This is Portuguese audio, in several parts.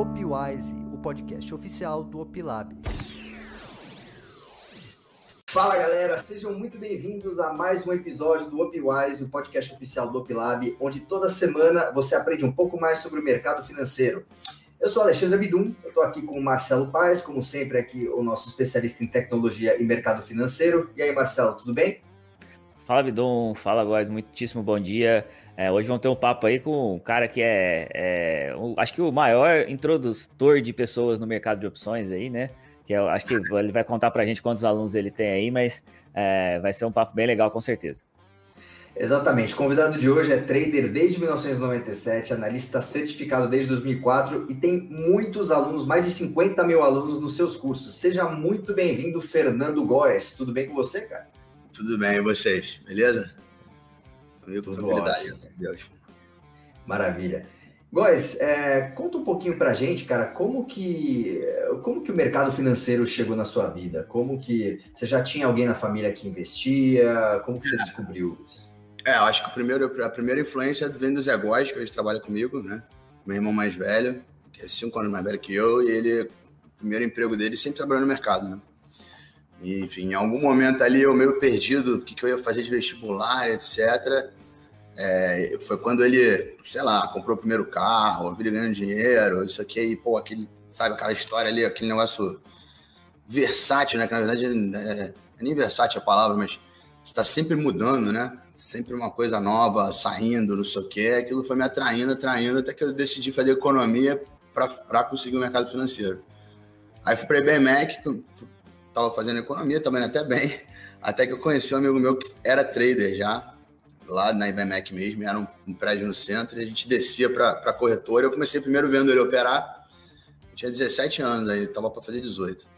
Opwise, o podcast oficial do Opilab. Fala galera, sejam muito bem-vindos a mais um episódio do Opwise, o podcast oficial do Opilab, onde toda semana você aprende um pouco mais sobre o mercado financeiro. Eu sou Alexandre Abidum, eu estou aqui com o Marcelo Paes, como sempre aqui o nosso especialista em tecnologia e mercado financeiro. E aí Marcelo, tudo bem? Fala Abidum, fala Góis, muitíssimo bom dia. É, hoje vamos ter um papo aí com um cara que é, é acho que o maior introdutor de pessoas no mercado de opções aí, né? que eu acho que ele vai contar para a gente quantos alunos ele tem aí, mas é, vai ser um papo bem legal, com certeza. Exatamente. O convidado de hoje é trader desde 1997, analista certificado desde 2004 e tem muitos alunos, mais de 50 mil alunos nos seus cursos. Seja muito bem-vindo, Fernando Góes. Tudo bem com você, cara? Tudo bem, e vocês? Beleza? Comigo, Tudo ótimo. Deus. Maravilha. Góis, é, conta um pouquinho pra gente, cara, como que, como que o mercado financeiro chegou na sua vida? Como que você já tinha alguém na família que investia? Como que você é. descobriu isso? É, eu acho que o primeiro, a primeira influência vem do Zé Góis, que hoje trabalha comigo, né? Meu irmão mais velho, que é cinco anos mais velho que eu, e ele, o primeiro emprego dele sempre trabalhou no mercado, né? E, enfim, em algum momento ali eu meio perdido, o que, que eu ia fazer de vestibular, etc. É, foi quando ele, sei lá, comprou o primeiro carro, viu ele ganhando dinheiro, isso aqui aí, pô, aquele, sabe, aquela história ali, aquele negócio versátil, né? Que na verdade é, é nem versátil a palavra, mas está sempre mudando, né? Sempre uma coisa nova saindo, não sei o quê. Aquilo foi me atraindo, atraindo, até que eu decidi fazer economia para conseguir o mercado financeiro. Aí fui para a IBMEC, estava fazendo economia, estava indo até bem, até que eu conheci um amigo meu que era trader já, lá na IBMEC mesmo, era um, um, prédio no centro, e a gente descia para a corretora. Eu comecei primeiro vendo ele operar, eu tinha 17 anos, aí estava para fazer 18.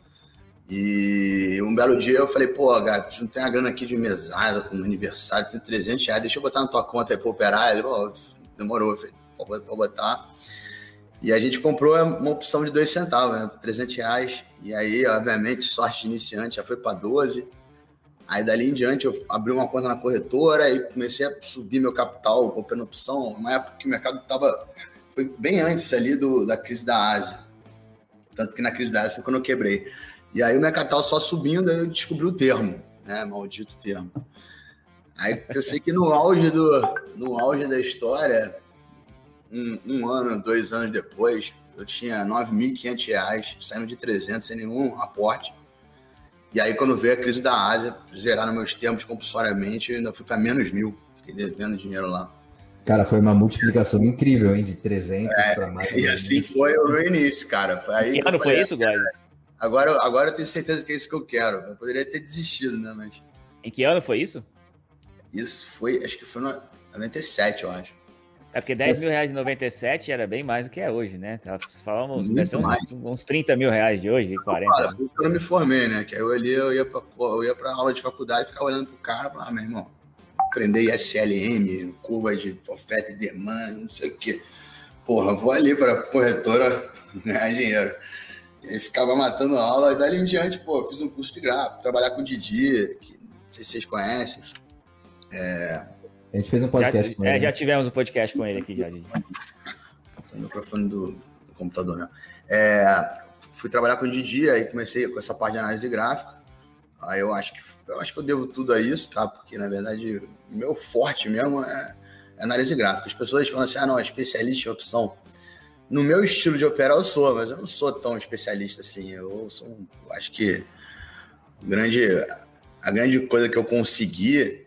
E um belo dia eu falei, pô, gato, não tem a grana aqui de mesada com aniversário, tem 300 reais, deixa eu botar na tua conta aí para operar. Ele, pô, demorou, falei, pode botar. E a gente comprou uma opção de 2 centavos, né, 300 reais. E aí, obviamente, sorte iniciante já foi para 12 Aí dali em diante eu abri uma conta na corretora e comecei a subir meu capital, comprando opção, uma época que o mercado estava. Foi bem antes ali do, da crise da Ásia. Tanto que na crise da Ásia foi quando eu quebrei. E aí o meu capital só subindo, aí eu descobri o termo, né? Maldito termo. Aí eu sei que no auge, do, no auge da história, um, um ano, dois anos depois, eu tinha R$ 9.500, saindo de 300 sem nenhum aporte. E aí, quando veio a crise da Ásia, zeraram meus tempos compulsoriamente, eu ainda fui para menos mil. Fiquei devendo dinheiro lá. Cara, foi uma multiplicação incrível, hein? De 300 é, para mais. E assim foi o início, cara. Foi aí que ano foi isso, guys? Agora, agora eu tenho certeza que é isso que eu quero. Eu poderia ter desistido, né? Mas... Em que ano foi isso? Isso foi, acho que foi no 97, eu acho. É porque 10 mil reais de 97 era bem mais do que é hoje, né? Falamos uns, uns 30 mil reais de hoje, 40. Cara, eu me formei, né? Que aí eu ali eu ia pra, eu ia pra aula de faculdade e ficava olhando pro cara e falava, ah, meu irmão, aprender SLM, curva de oferta e demanda, não sei o quê. Porra, vou ali pra corretora ganhar dinheiro. E ficava matando a aula, e dali em diante, pô, fiz um curso de gráfico, trabalhar com o Didi, que não sei se vocês conhecem. É, a gente fez um podcast já, com ele. É, já tivemos um podcast com ele aqui já. O microfone do, do computador, né? É, fui trabalhar com o Didi, aí comecei com essa parte de análise gráfica. Aí eu acho que eu acho que eu devo tudo a isso, tá? Porque na verdade meu forte mesmo é, é análise gráfica. As pessoas falam assim: "Ah, não, é especialista em opção". No meu estilo de operar eu sou, mas eu não sou tão especialista assim. Eu sou, um, eu acho que grande a grande coisa que eu consegui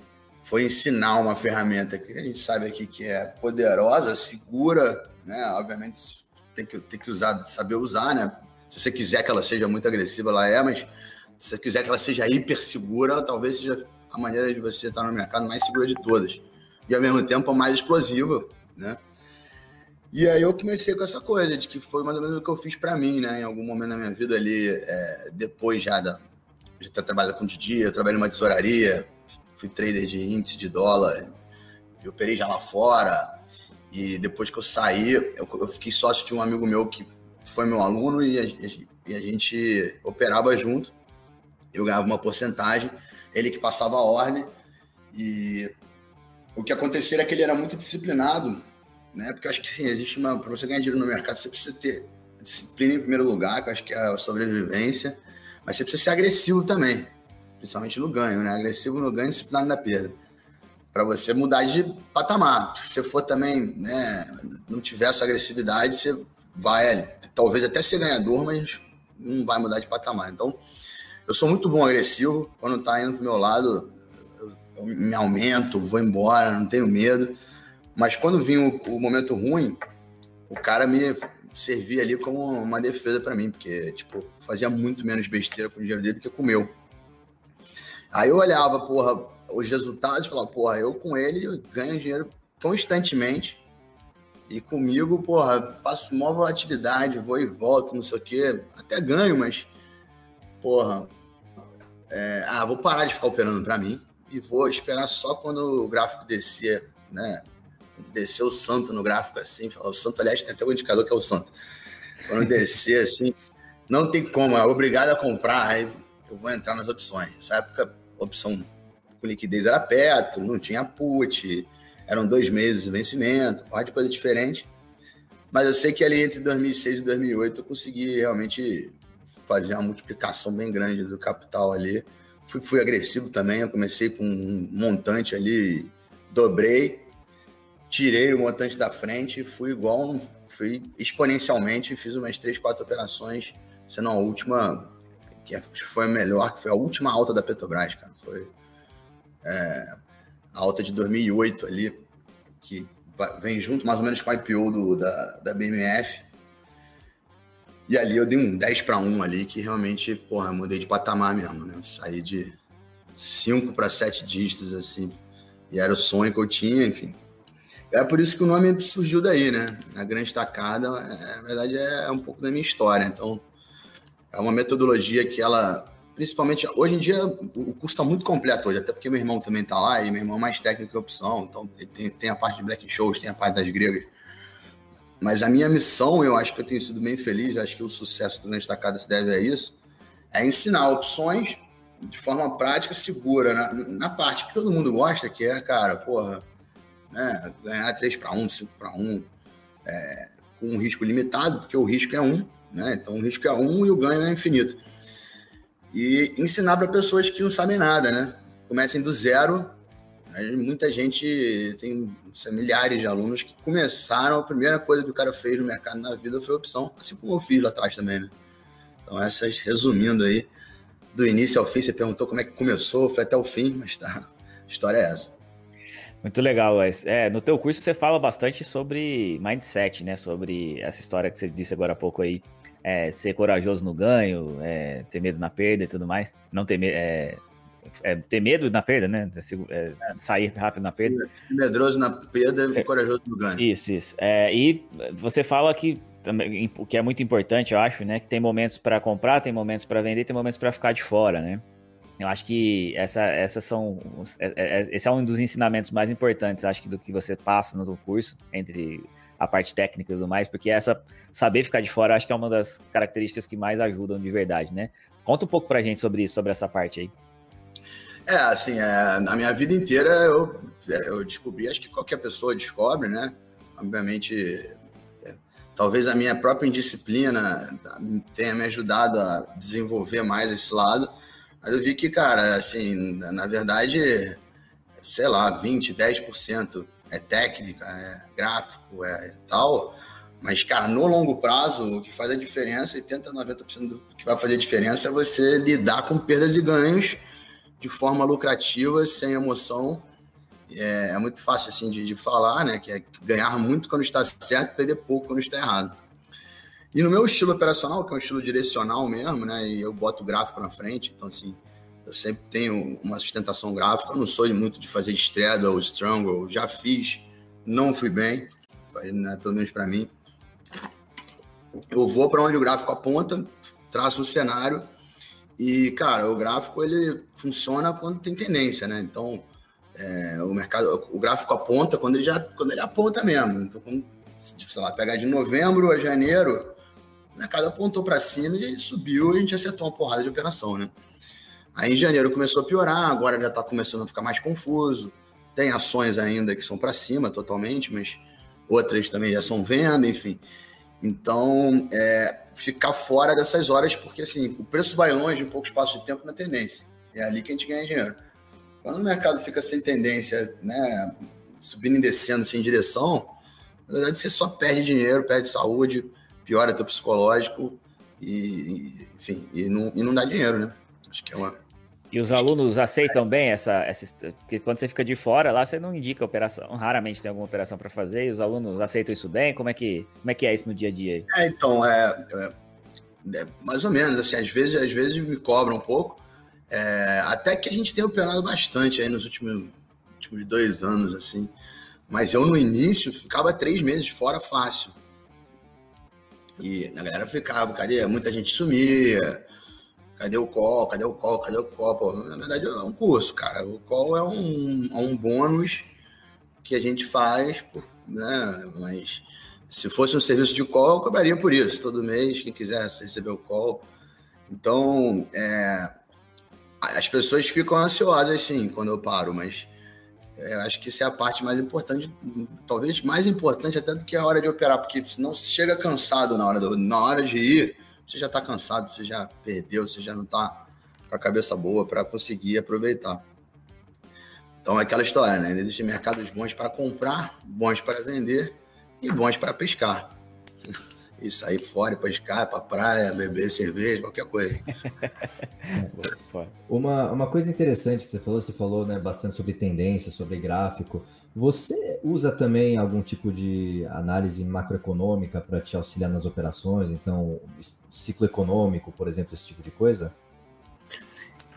foi ensinar uma ferramenta que a gente sabe aqui que é poderosa, segura, né? Obviamente tem que, tem que usar, saber usar, né? Se você quiser que ela seja muito agressiva, ela é, mas se você quiser que ela seja hiper segura, talvez seja a maneira de você estar no mercado mais segura de todas. E ao mesmo tempo mais explosiva, né? E aí eu comecei com essa coisa de que foi mais ou menos o que eu fiz para mim, né? Em algum momento da minha vida ali, é, depois já da, de ter trabalhado com o Didi, eu trabalhei numa tesouraria, fui trader de índice de dólar, eu operei já lá fora. E depois que eu saí, eu, eu fiquei sócio de um amigo meu que foi meu aluno e a, e a gente operava junto. Eu ganhava uma porcentagem, ele que passava a ordem. E o que acontecia era que ele era muito disciplinado, né? Porque eu acho que assim, existe uma. Para você ganhar dinheiro no mercado, você precisa ter disciplina em primeiro lugar, que eu acho que é a sobrevivência, mas você precisa ser agressivo também, principalmente no ganho, né? Agressivo no ganho disciplinado na perda. Para você mudar de patamar. Se você for também, né, não tiver essa agressividade, você vai, talvez até ser ganhador, mas não vai mudar de patamar. Então, eu sou muito bom agressivo. Quando tá indo pro meu lado, eu me aumento, vou embora, não tenho medo. Mas quando vinha o, o momento ruim, o cara me servia ali como uma defesa para mim, porque, tipo, fazia muito menos besteira com o dinheiro dele do que com o meu. Aí eu olhava, porra, os resultados e falava, porra, eu com ele ganho dinheiro constantemente. E comigo, porra, faço maior volatilidade, vou e volto, não sei o quê. Até ganho, mas, porra, é, ah, vou parar de ficar operando para mim e vou esperar só quando o gráfico descer, né? descer o santo no gráfico assim, o santo, aliás, tem até o indicador que é o santo. Quando descer assim, não tem como, é obrigado a comprar, aí eu vou entrar nas opções. Nessa época, opção com liquidez era perto, não tinha put, eram dois meses de vencimento, pode coisa diferente. Mas eu sei que ali entre 2006 e 2008 eu consegui realmente fazer uma multiplicação bem grande do capital ali. Fui, fui agressivo também, eu comecei com um montante ali, dobrei, tirei o montante da frente, fui igual, fui exponencialmente, fiz umas três, quatro operações, sendo a última, que foi a melhor, que foi a última alta da Petrobras, cara. Foi é, a alta de 2008 ali, que vem junto mais ou menos com a IPO do, da, da BMF. E ali eu dei um 10 para 1 ali, que realmente, porra, mudei de patamar mesmo, né? Saí de 5 para 7 dígitos, assim, e era o sonho que eu tinha, enfim. É por isso que o nome surgiu daí, né? A grande tacada, é, na verdade, é um pouco da minha história. Então, é uma metodologia que ela, principalmente, hoje em dia, o curso está muito completo hoje, até porque meu irmão também está lá, e meu irmão é mais técnico que opção, então tem, tem a parte de black shows, tem a parte das gregas. Mas a minha missão, eu acho que eu tenho sido bem feliz, acho que o sucesso do Grande Tacada se deve a isso, é ensinar opções de forma prática, segura, na, na parte que todo mundo gosta, que é, cara, porra, né? ganhar 3 para 1, 5 para 1, é, com um risco limitado, porque o risco é 1, né? então o risco é 1 e o ganho é infinito. E ensinar para pessoas que não sabem nada, né? Comecem do zero. Muita gente, tem milhares de alunos que começaram, a primeira coisa que o cara fez no mercado na vida foi opção, assim como eu fiz lá atrás também, né? Então, essas, resumindo aí, do início ao fim, você perguntou como é que começou, foi até o fim, mas tá, a história é essa. Muito legal, Wes. É, no teu curso você fala bastante sobre mindset, né? Sobre essa história que você disse agora há pouco aí. É, ser corajoso no ganho, é, ter medo na perda e tudo mais. Não ter medo. É, é, ter medo na perda, né? É, sair rápido na perda. Sim, medroso na perda e corajoso no ganho. Isso, isso. e você fala que também, o que é muito importante, eu acho, né? Que tem momentos para comprar, tem momentos para vender, tem momentos para ficar de fora, né? Eu acho que essa, essas são, é, é, é, esse é um dos ensinamentos mais importantes, acho que do que você passa no curso, entre a parte técnica e tudo mais, porque essa saber ficar de fora, acho que é uma das características que mais ajudam de verdade, né? Conta um pouco pra gente sobre isso, sobre essa parte aí. É, assim, é, na minha vida inteira eu, eu descobri, acho que qualquer pessoa descobre, né? Obviamente, é, talvez a minha própria indisciplina tenha me ajudado a desenvolver mais esse lado, mas eu vi que, cara, assim, na verdade, sei lá, 20, 10% é técnica, é gráfico, é tal. Mas, cara, no longo prazo, o que faz a diferença, 80, 90% do que vai fazer a diferença é você lidar com perdas e ganhos de forma lucrativa, sem emoção. É, é muito fácil, assim, de, de falar, né? Que é ganhar muito quando está certo, perder pouco quando está errado. E no meu estilo operacional, que é um estilo direcional mesmo, né? E eu boto o gráfico na frente, então assim, eu sempre tenho uma sustentação gráfica. Eu não sou muito de fazer straddle ou strangle, já fiz, não fui bem, né, pelo menos para mim. Eu vou para onde o gráfico aponta, traço o cenário e, cara, o gráfico ele funciona quando tem tendência, né? Então, é, o mercado, o gráfico aponta quando ele já, quando ele aponta mesmo. Então, quando, sei lá, pegar de novembro a janeiro, o mercado apontou para cima e subiu e a gente acertou uma porrada de operação, né? Aí em janeiro começou a piorar, agora já está começando a ficar mais confuso. Tem ações ainda que são para cima totalmente, mas outras também já são venda, enfim. Então, é, ficar fora dessas horas, porque assim, o preço vai longe em pouco espaço de tempo na tendência. É ali que a gente ganha dinheiro. Quando o mercado fica sem tendência, né, subindo e descendo sem direção, na verdade você só perde dinheiro, perde saúde, piora teu psicológico e, enfim, e não, e não dá dinheiro, né? Acho que é uma e os alunos aceitam bem essa, essa. Porque quando você fica de fora, lá você não indica operação. Raramente tem alguma operação para fazer. E os alunos aceitam isso bem? Como é que, como é, que é isso no dia a dia? É, então, é, é, é, mais ou menos. Assim, às vezes, às vezes me cobram um pouco. É, até que a gente tem operado bastante aí nos últimos, últimos dois anos, assim. Mas eu, no início, ficava três meses fora fácil. E a galera ficava, cadê? Muita gente sumia Cadê o call? Cadê o call? Cadê o call? Pô, na verdade é um curso, cara. O call é um, é um bônus que a gente faz, né? Mas se fosse um serviço de call, eu cobraria por isso. Todo mês, quem quisesse receber o call. Então, é, as pessoas ficam ansiosas, sim, quando eu paro, mas é, acho que isso é a parte mais importante, talvez mais importante até do que a hora de operar, porque senão chega cansado na hora, do, na hora de ir, você já está cansado, você já perdeu, você já não está com a cabeça boa para conseguir aproveitar. Então é aquela história, né? Existem mercados bons para comprar, bons para vender e bons para pescar. E sair fora e pescar, para praia, beber cerveja, qualquer coisa. uma, uma coisa interessante que você falou, você falou né, bastante sobre tendência, sobre gráfico. Você usa também algum tipo de análise macroeconômica para te auxiliar nas operações? Então, ciclo econômico, por exemplo, esse tipo de coisa?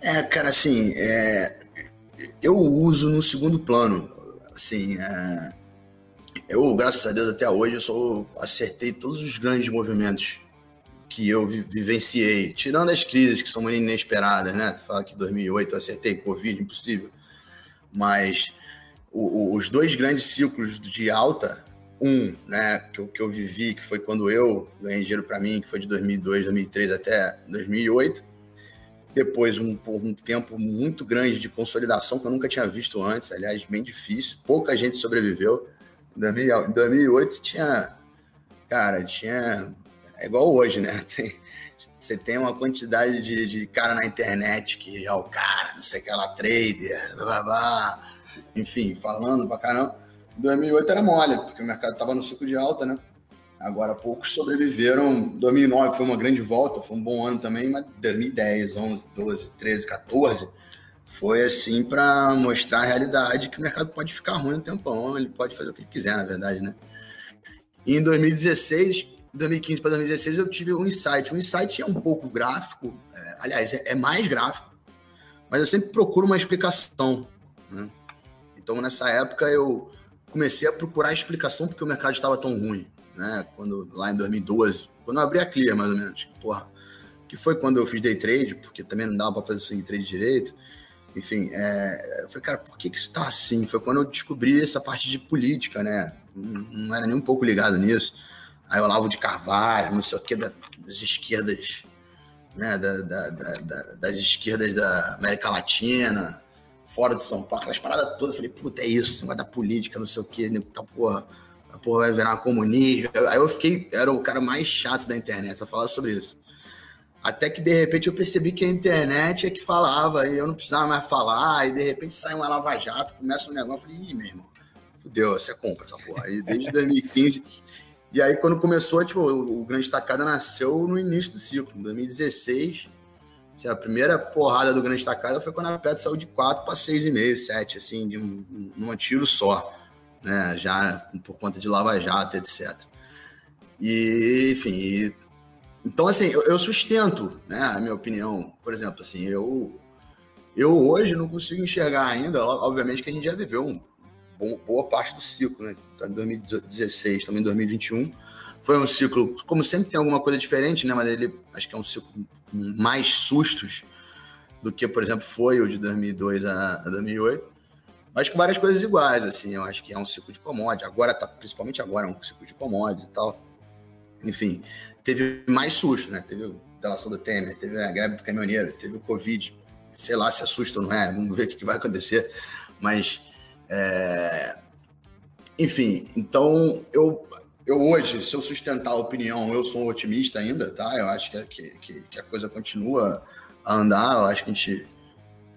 É, cara, assim, é, eu uso no segundo plano. Assim, é, eu, graças a Deus, até hoje, eu só acertei todos os grandes movimentos que eu vivenciei, tirando as crises que são inesperadas, né? Fala que 2008 eu acertei Covid, impossível. Mas os dois grandes ciclos de alta, um, né, que eu, que eu vivi, que foi quando eu ganhei dinheiro para mim, que foi de 2002, 2003 até 2008. Depois, um, um tempo muito grande de consolidação que eu nunca tinha visto antes, aliás, bem difícil. Pouca gente sobreviveu. Em 2008 tinha, cara, tinha, é igual hoje, né? Tem, você tem uma quantidade de, de cara na internet que é o cara, não sei o que lá, trader, blá, blá, blá enfim, falando pra caramba. 2008 era mole, porque o mercado estava no ciclo de alta, né? Agora poucos sobreviveram. 2009 foi uma grande volta, foi um bom ano também, mas 2010, 11, 12, 13, 14 foi assim para mostrar a realidade que o mercado pode ficar ruim um tempão, ele pode fazer o que quiser, na verdade, né? E em 2016, 2015 para 2016 eu tive um insight. O insight é um pouco gráfico, é, aliás, é, é mais gráfico, mas eu sempre procuro uma explicação? Então, nessa época, eu comecei a procurar explicação porque o mercado estava tão ruim, né? Quando, lá em 2012, quando eu abri a Clear, mais ou menos. Porra, que foi quando eu fiz day trade, porque também não dava para fazer swing trade direito. Enfim, é, eu falei, cara, por que, que isso tá assim? Foi quando eu descobri essa parte de política, né? Não, não era nem um pouco ligado nisso. Aí o Olavo de Carvalho, não sei o que, das esquerdas, né? Da, da, da, das esquerdas da América Latina, fora de São Paulo, aquelas paradas todas. Eu falei, puta, é isso, vai dar política, não sei o quê, né? tá, porra, a porra vai virar comunismo. Aí eu fiquei, era o cara mais chato da internet, só falar sobre isso. Até que de repente eu percebi que a internet é que falava, e eu não precisava mais falar, e de repente sai uma Lava Jato, começa um negócio, eu falei, ih, meu irmão, fudeu, você compra essa porra. Aí desde 2015. E aí, quando começou, tipo, o Grande Tacada nasceu no início do ciclo, em 2016 Assim, a primeira porrada do grande tacada foi quando a Petro saiu de 4 para 6,5, 7, assim, de um, um, um tiro só, né? Já por conta de Lava Jato, etc. E, enfim, e, então, assim, eu, eu, sustento, né, a minha opinião. Por exemplo, assim, eu, eu hoje não consigo enxergar ainda, obviamente que a gente já viveu um, boa parte do ciclo, né? Tá em 2016, também em 2021 foi um ciclo, como sempre tem alguma coisa diferente, né? Mas ele acho que é um ciclo com mais sustos do que, por exemplo, foi o de 2002 a, 2008. Mas com várias coisas iguais, assim. Eu acho que é um ciclo de commodity. Agora, tá, principalmente agora, é um ciclo de commodity e tal. Enfim, teve mais susto, né? Teve a delação do Temer, teve a greve do caminhoneiro, teve o Covid. Sei lá se assusta ou não é, vamos ver o que vai acontecer. Mas, é... enfim, então eu eu hoje, se eu sustentar a opinião, eu sou um otimista ainda, tá? Eu acho que, que, que a coisa continua a andar, eu acho que a gente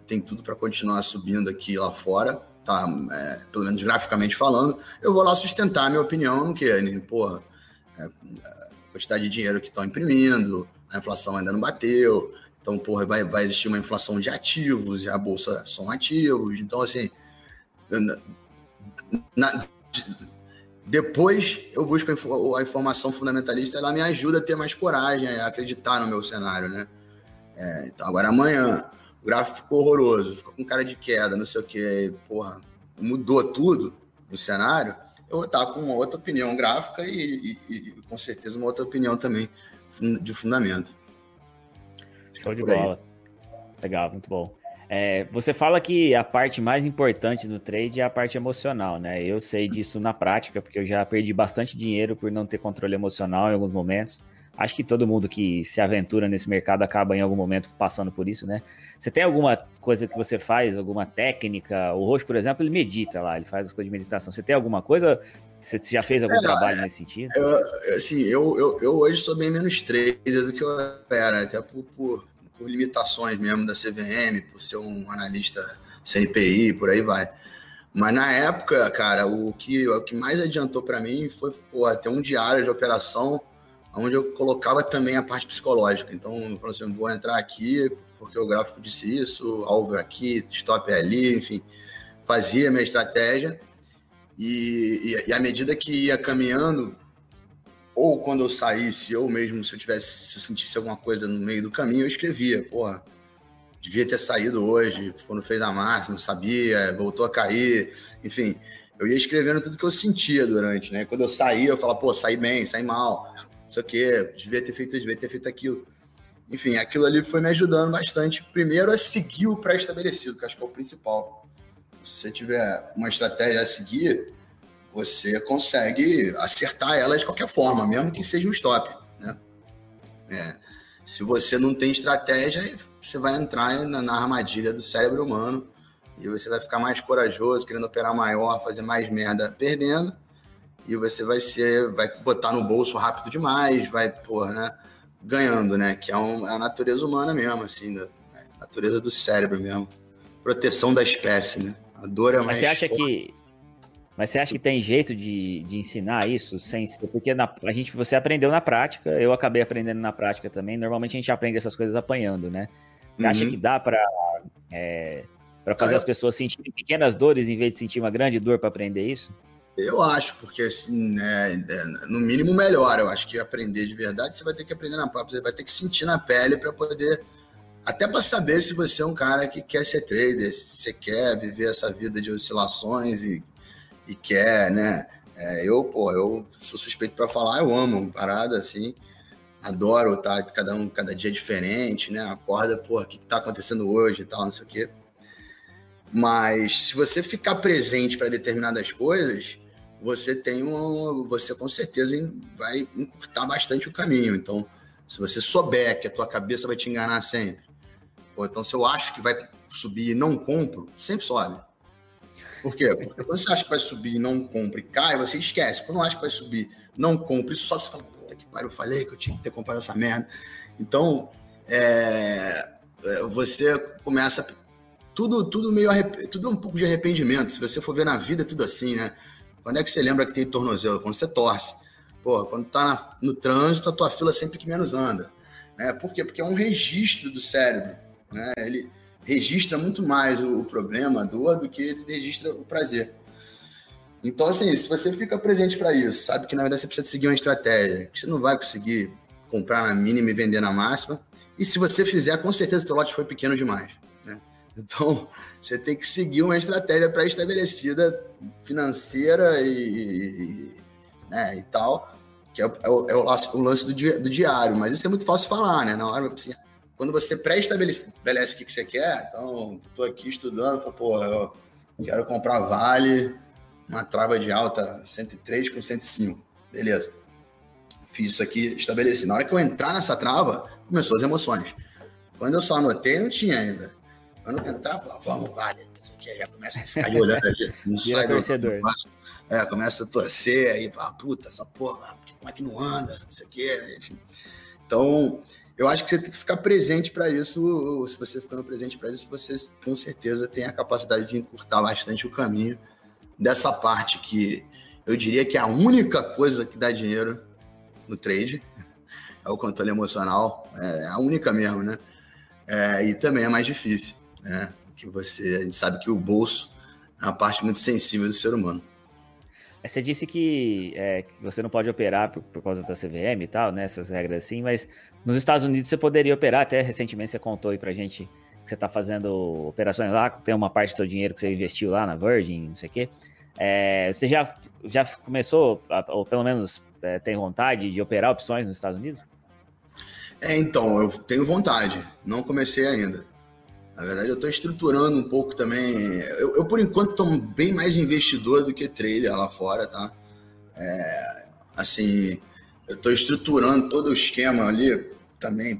tem tudo para continuar subindo aqui lá fora, tá? É, pelo menos graficamente falando. Eu vou lá sustentar a minha opinião no que, porra, é, quantidade de dinheiro que estão imprimindo, a inflação ainda não bateu, então, porra, vai, vai existir uma inflação de ativos, e a bolsa são ativos, então, assim, na, depois eu busco a informação fundamentalista, ela me ajuda a ter mais coragem, a acreditar no meu cenário, né? É, então, agora amanhã, o gráfico ficou horroroso, ficou com cara de queda, não sei o que, porra, mudou tudo no cenário, eu vou estar com uma outra opinião gráfica e, e, e com certeza uma outra opinião também de fundamento. Show de bola. Legal, muito bom. É, você fala que a parte mais importante do trade é a parte emocional, né? Eu sei disso na prática, porque eu já perdi bastante dinheiro por não ter controle emocional em alguns momentos. Acho que todo mundo que se aventura nesse mercado acaba em algum momento passando por isso, né? Você tem alguma coisa que você faz, alguma técnica? O Roxo, por exemplo, ele medita lá, ele faz as coisas de meditação. Você tem alguma coisa? Você já fez algum é, trabalho nesse sentido? Eu, assim, eu, eu, eu, hoje sou bem menos trader do que eu era, até por, por por limitações mesmo da CVM, por ser um analista CNPI, por aí vai. Mas na época, cara, o que, o que mais adiantou para mim foi pô, ter um diário de operação onde eu colocava também a parte psicológica. Então, eu falei assim, vou entrar aqui porque o gráfico disse isso, alvo aqui, stop ali, enfim, fazia minha estratégia. E, e, e à medida que ia caminhando, ou quando eu saísse, ou mesmo se eu tivesse, se eu sentisse alguma coisa no meio do caminho, eu escrevia, porra, devia ter saído hoje, quando fez a máxima, sabia, voltou a cair, enfim, eu ia escrevendo tudo que eu sentia durante, né? Quando eu saía, eu falava, pô, saí bem, saí mal, não sei o quê, devia ter feito, devia ter feito aquilo. Enfim, aquilo ali foi me ajudando bastante, primeiro a seguir o pré-estabelecido, que acho que é o principal. Se você tiver uma estratégia a seguir, você consegue acertar ela de qualquer forma, mesmo que seja um stop. Né? É, se você não tem estratégia, você vai entrar na, na, armadilha do cérebro humano e você vai ficar mais corajoso, querendo operar maior, fazer mais merda, perdendo. E você vai ser, vai botar no bolso rápido demais, vai, porra, né? Ganhando, né? Que é, um, é a natureza humana mesmo, assim, da, natureza do cérebro mesmo. Proteção da espécie, né? A dor é mais. Mas você acha forte. que mas você acha que tem jeito de, de ensinar isso sem ser? Porque na, a gente, você aprendeu na prática, eu acabei aprendendo na prática também. Normalmente a gente aprende essas coisas apanhando, né? Você uhum. acha que dá para é, para fazer as pessoas sentirem pequenas dores em vez de sentir uma grande dor para aprender isso? Eu acho, porque assim, né, é, no mínimo melhor. Eu acho que aprender de verdade você vai ter que aprender na própria, você vai ter que sentir na pele para poder até para saber se você é um cara que quer ser trader, se você quer viver essa vida de oscilações e e quer, né? É, eu, pô, eu sou suspeito para falar, eu amo parada assim, adoro tá cada um cada dia diferente, né? Acorda, pô, o que, tá acontecendo hoje e tal, não sei o quê. Mas se você ficar presente para determinadas coisas, você tem um, você com certeza vai encurtar bastante o caminho. Então, se você souber que a tua cabeça vai te enganar sempre, pô, então se eu acho que vai subir e não compro, sempre sobe. Por quê? Porque quando você acha que vai subir e não compra e cai, você esquece. Quando acha que vai subir, não compra e sobe, você fala, puta que pariu, eu falei que eu tinha que ter comprado essa merda. Então, é, é você começa tudo, tudo meio tudo um pouco de arrependimento. Se você for ver na vida, é tudo assim, né? Quando é que você lembra que tem tornozelo? Quando você torce. Pô, quando tá no trânsito, a tua fila sempre que menos anda. Né? Por quê? Porque é um registro do cérebro. Né? Ele, registra muito mais o, o problema, a dor, do que ele registra o prazer. Então, assim, se você fica presente para isso, sabe que na verdade você precisa seguir uma estratégia, que você não vai conseguir comprar na mínima e vender na máxima. E se você fizer, com certeza o teu lote foi pequeno demais. Né? Então, você tem que seguir uma estratégia pré-estabelecida, financeira e, né, e tal, que é, é, o, é o, lance do, do, diário. Mas isso é muito fácil falar, né? Na hora, assim, quando você pré-estabelece o que, que você quer, então, estou aqui estudando, falo, pô, eu quero comprar Vale, uma trava de alta 103 com 105. Beleza. Fiz isso aqui, estabeleci. Na hora que eu entrar nessa trava, começou as emoções. Quando eu só anotei, não tinha ainda. Quando entrar, pô, vamos, vale. Já começa a ficar olhando ali, não sai do, torcedor. É, começa a torcer aí, pá, puta, essa porra, como é que não anda? Não sei o quê, enfim. Então, eu acho que você tem que ficar presente para isso. Se você ficando presente para isso, você com certeza tem a capacidade de encurtar bastante o caminho dessa parte que eu diria que é a única coisa que dá dinheiro no trade é o controle emocional, é a única mesmo, né? É, e também é mais difícil, né? Que você, a gente sabe que o bolso é uma parte muito sensível do ser humano. Você disse que, é, você não pode operar por, por, causa da CVM e tal, né? Essas regras assim, mas nos Estados Unidos você poderia operar, até recentemente você contou aí pra gente que você tá fazendo operações lá, tem uma parte do seu dinheiro que você investiu lá na Virgin, não sei o quê. É, você já, já começou, ou pelo menos é, tem vontade de operar opções nos Estados Unidos? É, então, eu tenho vontade, não comecei ainda. Na verdade, eu estou estruturando um pouco também. Eu, eu por enquanto, estou bem mais investidor do que trader lá fora, tá? É, assim, eu estou estruturando todo o esquema ali também,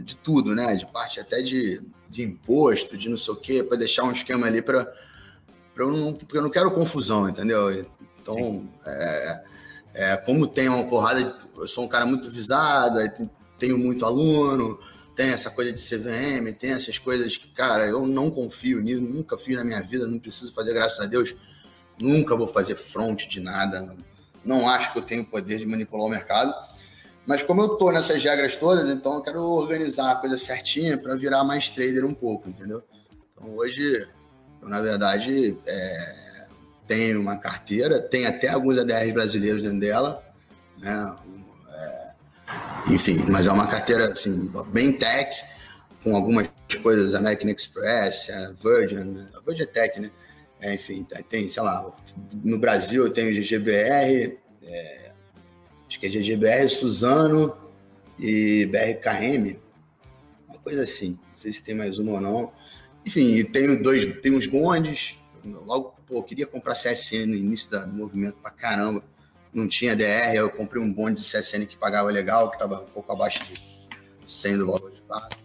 de tudo, né? De parte até de, de imposto, de não sei o quê, para deixar um esquema ali para eu não, porque eu não quero confusão, entendeu? Então, é, é, como tem uma porrada, de, eu sou um cara muito visado, tenho muito aluno, tem essa coisa de CVM, tem essas coisas que, cara, eu não confio nisso, nunca fiz na minha vida, não preciso fazer, graças a Deus, nunca vou fazer front de nada, não acho que eu tenho poder de manipular o mercado. Mas como eu tô nessas regras todas, então eu quero organizar a coisa certinha para virar mais trader um pouco, entendeu? Então hoje eu, na verdade, é, tenho uma carteira, tem até alguns ADRs brasileiros dentro dela, né? Enfim, mas é uma carteira assim, bem tech, com algumas coisas, American Express, a Virgin, a Virgin é Tech, né? É, enfim, tá, tem, sei lá, no Brasil eu tenho GGBR, é, acho que é GGBR Suzano e BRKM, uma coisa assim, não sei se tem mais uma ou não. Enfim, tenho dois, tenho uns bondes. Logo, pô, queria comprar CSN no início do movimento pra caramba. Não tinha DR, eu comprei um bonde de CSN que pagava legal, que estava um pouco abaixo de 100 do valor de fato.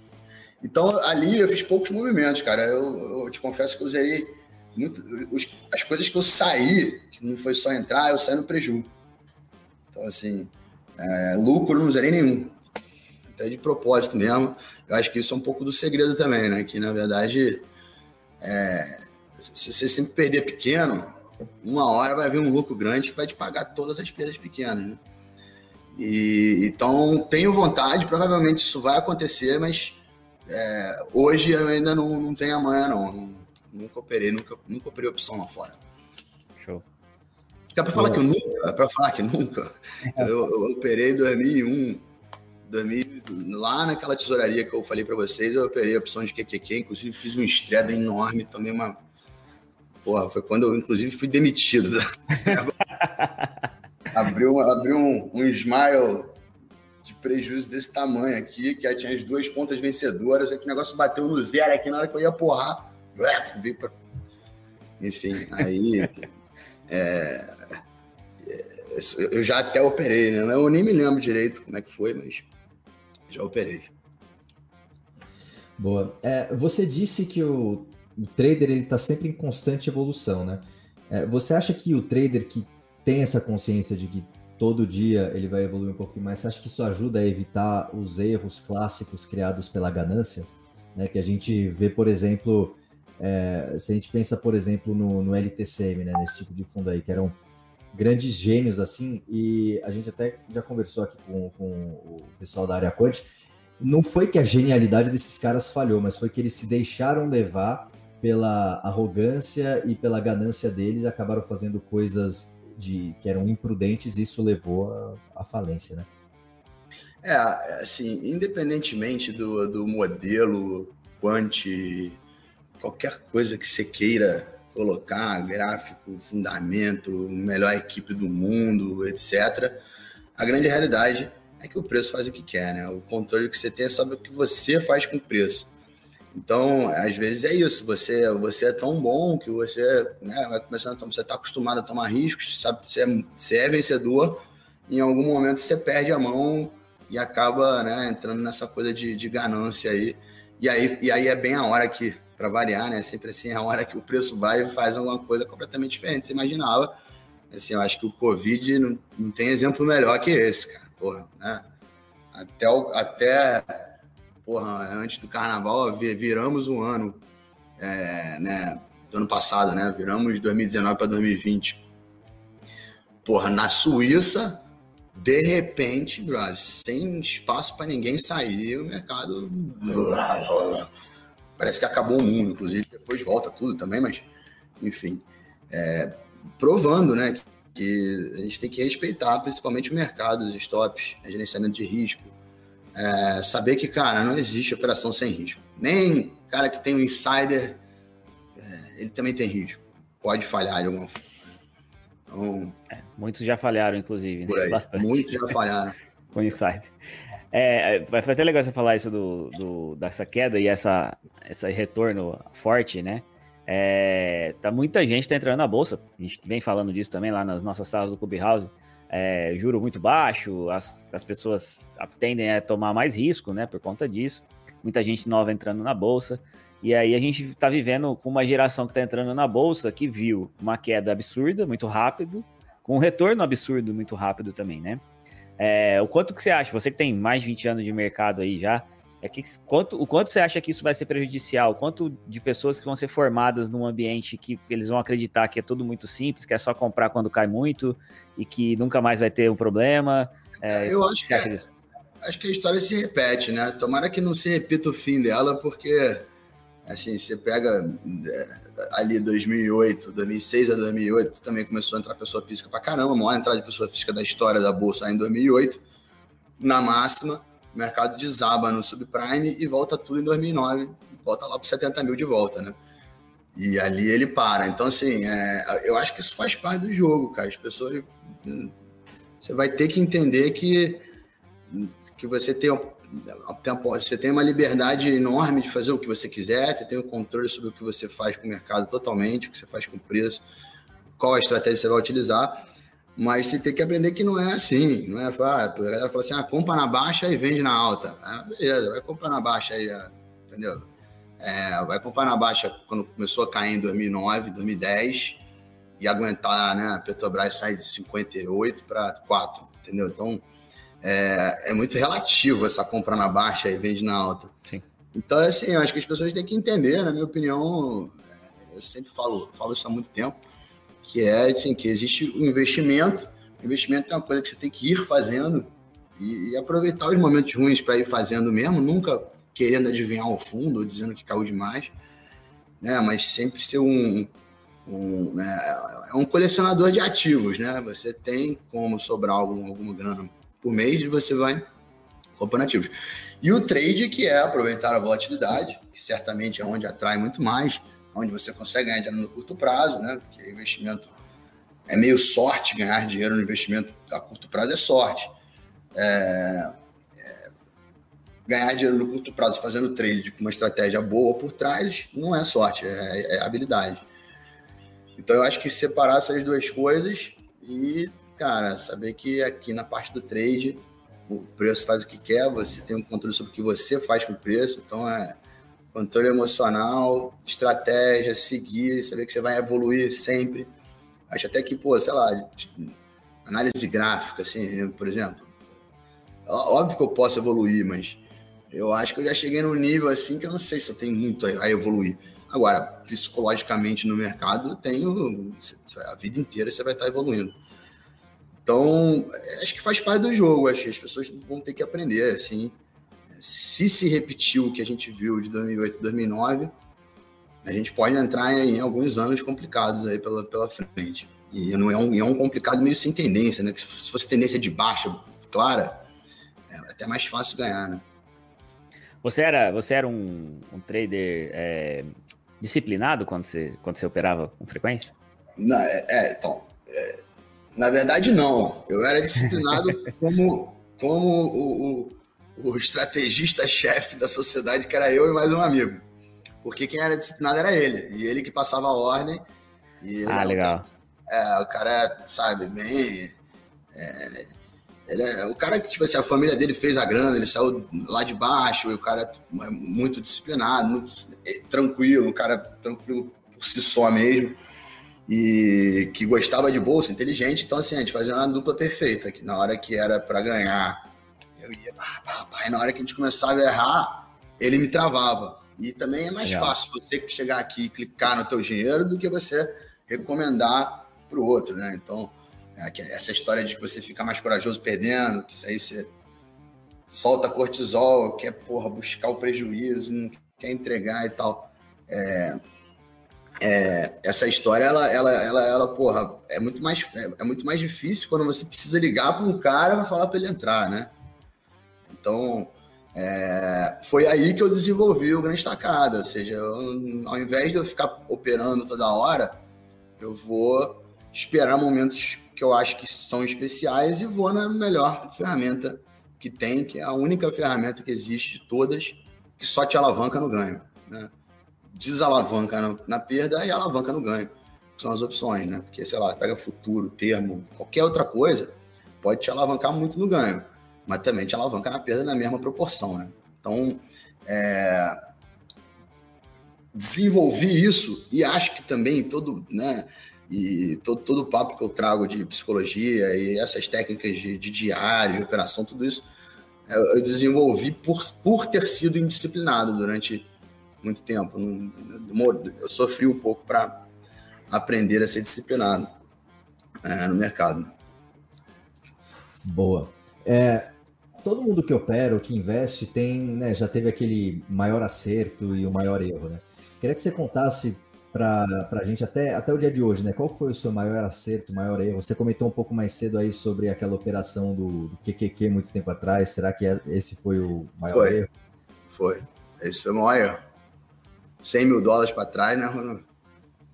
Então, ali eu fiz poucos movimentos, cara. Eu, eu te confesso que eu usei muito, os, as coisas que eu saí, que não foi só entrar, eu saí no prejuízo. Então, assim, é, lucro não usei nenhum até de propósito mesmo. Eu acho que isso é um pouco do segredo também, né? Que na verdade, é, se você sempre perder pequeno, uma hora vai vir um lucro grande que vai te pagar todas as perdas pequenas, né? E, então, tenho vontade, provavelmente isso vai acontecer, mas é, hoje eu ainda não, não tenho amanhã, não. não. Nunca operei, nunca, nunca operei opção lá fora. Show. É para falar que eu nunca, é para falar que nunca. Eu, eu operei em 2001, 2000, lá naquela tesouraria que eu falei para vocês, eu operei a opção de QQQ, inclusive fiz um estredo enorme, também uma. Porra, foi quando eu, inclusive, fui demitido. abriu abriu um, um smile de prejuízo desse tamanho aqui, que tinha as duas pontas vencedoras, que o negócio bateu no zero aqui na hora que eu ia porrar. Vi pra... Enfim, aí. é, é eu já até operei, né? Eu nem me lembro direito como é que foi, mas já operei. Boa. É, você disse que o, o trader ele está sempre em constante evolução, né? É, você acha que o trader que tem essa consciência de que todo dia ele vai evoluir um pouquinho mais, você acha que isso ajuda a evitar os erros clássicos criados pela ganância? Né? Que a gente vê, por exemplo, é, se a gente pensa, por exemplo, no, no LTCM, né? nesse tipo de fundo aí, que eram grandes gênios assim, e a gente até já conversou aqui com, com o pessoal da área quant, não foi que a genialidade desses caras falhou, mas foi que eles se deixaram levar pela arrogância e pela ganância deles acabaram fazendo coisas de que eram imprudentes e isso levou à falência, né? É, assim, independentemente do, do modelo quant, qualquer coisa que você queira colocar gráfico, fundamento, melhor equipe do mundo, etc. A grande realidade é que o preço faz o que quer, né? O controle que você tem é sobre o que você faz com o preço. Então, às vezes é isso. Você, você é tão bom que você né, vai começando, você está acostumado a tomar riscos, sabe? Você é, você é vencedor. Em algum momento você perde a mão e acaba né, entrando nessa coisa de, de ganância aí. E aí, e aí é bem a hora que para variar, né? Sempre assim, a hora que o preço vai e faz alguma coisa completamente diferente. Você imaginava. Assim, eu acho que o Covid não, não tem exemplo melhor que esse, cara. Porra, né? Até, o, até porra, antes do carnaval, viramos um ano, é, né? Do ano passado, né? Viramos de 2019 para 2020. Porra, na Suíça, de repente, sem espaço para ninguém sair, o mercado parece que acabou o mundo, inclusive depois volta tudo também, mas enfim, é, provando, né, que, a gente tem que respeitar principalmente o mercado, os stops, o gerenciamento de risco, é, saber que, cara, não existe operação sem risco. Nem cara que tem um insider, é, ele também tem risco, pode falhar de alguma forma. Então, é, muitos já falharam, inclusive, né? Bastante. Muitos já falharam. Com insider. É, foi até legal você falar isso do, do, dessa queda e essa, esse retorno forte, né? É, tá muita gente tá entrando na bolsa. A gente vem falando disso também lá nas nossas salas do Clubhouse. É, juro muito baixo, as, as pessoas tendem a tomar mais risco, né? Por conta disso. Muita gente nova entrando na bolsa. E aí a gente está vivendo com uma geração que está entrando na bolsa que viu uma queda absurda, muito rápido, com um retorno absurdo muito rápido também, né? É, o quanto que você acha, você que tem mais de 20 anos de mercado aí já, é que, quanto, o quanto você acha que isso vai ser prejudicial? Quanto de pessoas que vão ser formadas num ambiente que eles vão acreditar que é tudo muito simples, que é só comprar quando cai muito e que nunca mais vai ter um problema? É, Eu acho que, é, acho que a história se repete, né? Tomara que não se repita o fim dela, porque assim, você pega é, ali 2008, 2006 a 2008, também começou a entrar pessoa física pra caramba, a maior entrada de pessoa física da história da bolsa em 2008, na máxima o mercado desaba no subprime e volta tudo em 2009, volta lá para 70 mil de volta, né? E ali ele para. Então, assim, é, eu acho que isso faz parte do jogo, cara. As pessoas. Você vai ter que entender que, que você tem, você tem uma liberdade enorme de fazer o que você quiser, você tem um controle sobre o que você faz com o mercado totalmente, o que você faz com o preço, qual a estratégia você vai utilizar. Mas você tem que aprender que não é assim, não é? Ah, a galera fala assim, ah, compra na baixa e vende na alta. Ah, beleza, vai comprar na baixa aí, entendeu? É, vai comprar na baixa quando começou a cair em 2009, 2010 e aguentar, né? A Petrobras sai de 58 para 4, entendeu? Então, é, é, muito relativo essa compra na baixa e vende na alta. Sim. Então, assim, eu acho que as pessoas têm que entender, na minha opinião, eu sempre falo, falo isso há muito tempo, que é assim, que existe o um investimento. O investimento é uma coisa que você tem que ir fazendo e, e aproveitar os momentos ruins para ir fazendo mesmo, nunca querendo adivinhar o fundo ou dizendo que caiu demais, né? Mas sempre ser um, um né? é um colecionador de ativos, né? Você tem como sobrar algum, alguma grana por mês e você vai comprando ativos. E o trade, que é aproveitar a volatilidade, que certamente é onde atrai muito mais, onde você consegue ganhar dinheiro no curto prazo, né? Porque investimento é meio sorte ganhar dinheiro no investimento a curto prazo é sorte. É, é, ganhar dinheiro no curto prazo fazendo trade com uma estratégia boa por trás não é sorte, é, é habilidade. Então eu acho que separar essas duas coisas e, cara, saber que aqui na parte do trade o preço faz o que quer, você tem um controle sobre o que você faz com o preço, então é controle emocional, estratégia, seguir, saber que você vai evoluir sempre. Acho até que, pô, sei lá, análise gráfica, assim, por exemplo. Óbvio que eu posso evoluir, mas eu acho que eu já cheguei num nível assim que eu não sei se eu tenho muito a evoluir. Agora, psicologicamente no mercado, eu tenho a vida inteira você vai estar evoluindo. Então, acho que faz parte do jogo, acho que as pessoas vão ter que aprender, assim, se se repetiu o que a gente viu de 2008 e 2009, a gente pode entrar em, alguns anos complicados aí pela, pela frente. E não é um, é um complicado meio sem tendência, né? Que se fosse tendência de baixa, clara, é até mais fácil ganhar, né? Você era, você era um, um trader é, disciplinado quando você, quando você operava com frequência? Não, é, é então, é, na verdade não. Eu era disciplinado como, como o, o o estrategista-chefe da sociedade, que era eu e mais um amigo. Porque quem era disciplinado era ele. E ele que passava a ordem. ah, legal. O cara, é, o cara, sabe, bem. É, ele é o cara que, tipo assim, a família dele fez a grana, ele saiu lá de baixo, e o cara é muito disciplinado, muito é, tranquilo, um cara tranquilo por si só mesmo, e que gostava de bolsa, inteligente. Então, assim, a gente fazia uma dupla perfeita, que na hora que era para ganhar, eu ia, pá, pá, pá, e na hora que a gente começava a errar, ele me travava. E também é mais Legal. fácil você chegar aqui e clicar no teu dinheiro do que você recomendar para o outro, né? Então, é, essa história de que você fica mais corajoso perdendo, que isso aí você solta cortisol, quer, porra, buscar o prejuízo, não quer entregar e tal. É, é, essa história, ela, ela, ela, ela, porra, é muito mais, é, é muito mais difícil quando você precisa ligar para um cara para falar para ele entrar, né? Então, é, foi aí que eu desenvolvi o grande estacada, ou seja, eu, ao invés de eu ficar operando toda hora, eu vou esperar momentos que eu acho que são especiais e vou na melhor ferramenta que tem, que é a única ferramenta que existe de todas, que só te alavanca no ganho. Né? Desalavanca na, na perda e alavanca no ganho. São as opções, né? Porque, sei lá, pega futuro, termo, qualquer outra coisa, pode te alavancar muito no ganho, mas também te alavanca na perda na mesma proporção, né? Então, é... desenvolvi isso e acho que também todo, né? e todo, todo o papo que eu trago de psicologia e essas técnicas de, de diário, de operação, tudo isso eu desenvolvi por, por ter sido indisciplinado durante muito tempo. Eu sofri um pouco para aprender a ser disciplinado é, no mercado. Boa. É, todo mundo que opera ou que investe tem, né, já teve aquele maior acerto e o maior erro, né? Queria que você contasse para a gente até, até o dia de hoje, né? Qual foi o seu maior acerto, maior erro? Você comentou um pouco mais cedo aí sobre aquela operação do, do QQQ muito tempo atrás. Será que é, esse foi o maior foi. erro? Foi. Esse foi o maior erro. 100 mil dólares para trás, né, Ronaldo?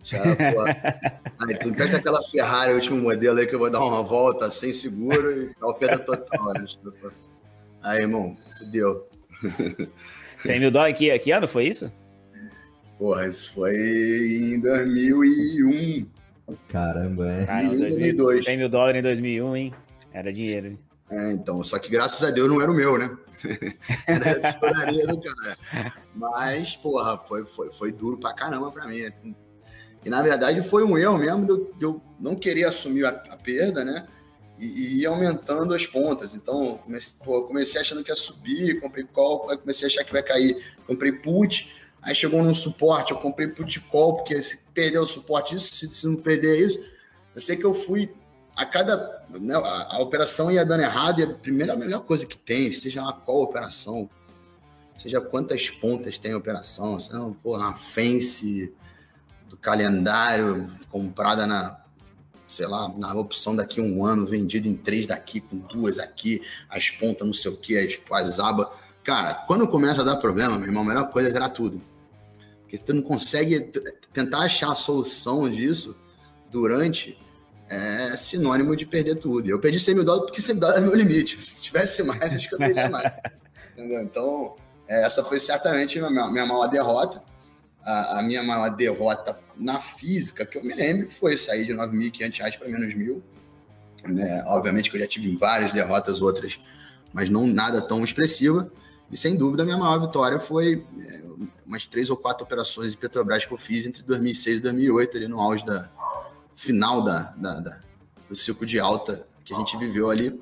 Já, pô. aí, tu empresta aquela Ferrari, último modelo aí que eu vou dar uma volta sem seguro e tá o perda total, né? Aí, irmão, fudeu. 100 mil dólares, que, que ano foi isso? Porra, isso foi em 2001. Caramba, é. Ah, em 2002. 100 mil dólares em 2001, hein? Era dinheiro. É, então, só que graças a Deus não era o meu, né? era do cara. Mas, porra, foi, foi, foi duro pra caramba pra mim. E na verdade foi um erro mesmo de eu, de eu não querer assumir a, a perda, né? E, e, aumentando as pontas. Então, comecei, pô, comecei achando que ia subir, comprei call, comecei a achar que vai cair, comprei put. Aí chegou num suporte, eu comprei Puticol, porque se perder o suporte, isso, se, se não perder isso, eu sei que eu fui a cada. Né, a, a, operação ia dando errado, e a primeira a melhor coisa que tem, seja uma qual operação, seja quantas pontas tem a operação, seja porra, uma fence do calendário comprada na, sei lá, na opção daqui a um ano, vendida em três daqui, com duas aqui, as pontas, não sei o que, as, as abas. Cara, quando começa a dar problema, meu irmão, a melhor coisa é zerar tudo. Porque tu não consegue tentar achar a solução disso durante é sinônimo de perder tudo. Eu perdi 100 mil dólares porque 100 mil dólares é meu limite. Se tivesse mais, acho que eu perderia mais. Entendeu? Então, é, essa foi certamente a minha, minha maior derrota. A, a, minha maior derrota na física, que eu me lembro, foi sair de 9.500 reais para menos mil. Né? Obviamente que eu já tive várias derrotas outras, mas não nada tão expressiva. E sem dúvida, a minha maior vitória foi é, umas três ou quatro operações de Petrobras que eu fiz entre 2006 e 2008, ali no auge da final da, da, da do ciclo de alta que a gente viveu ali,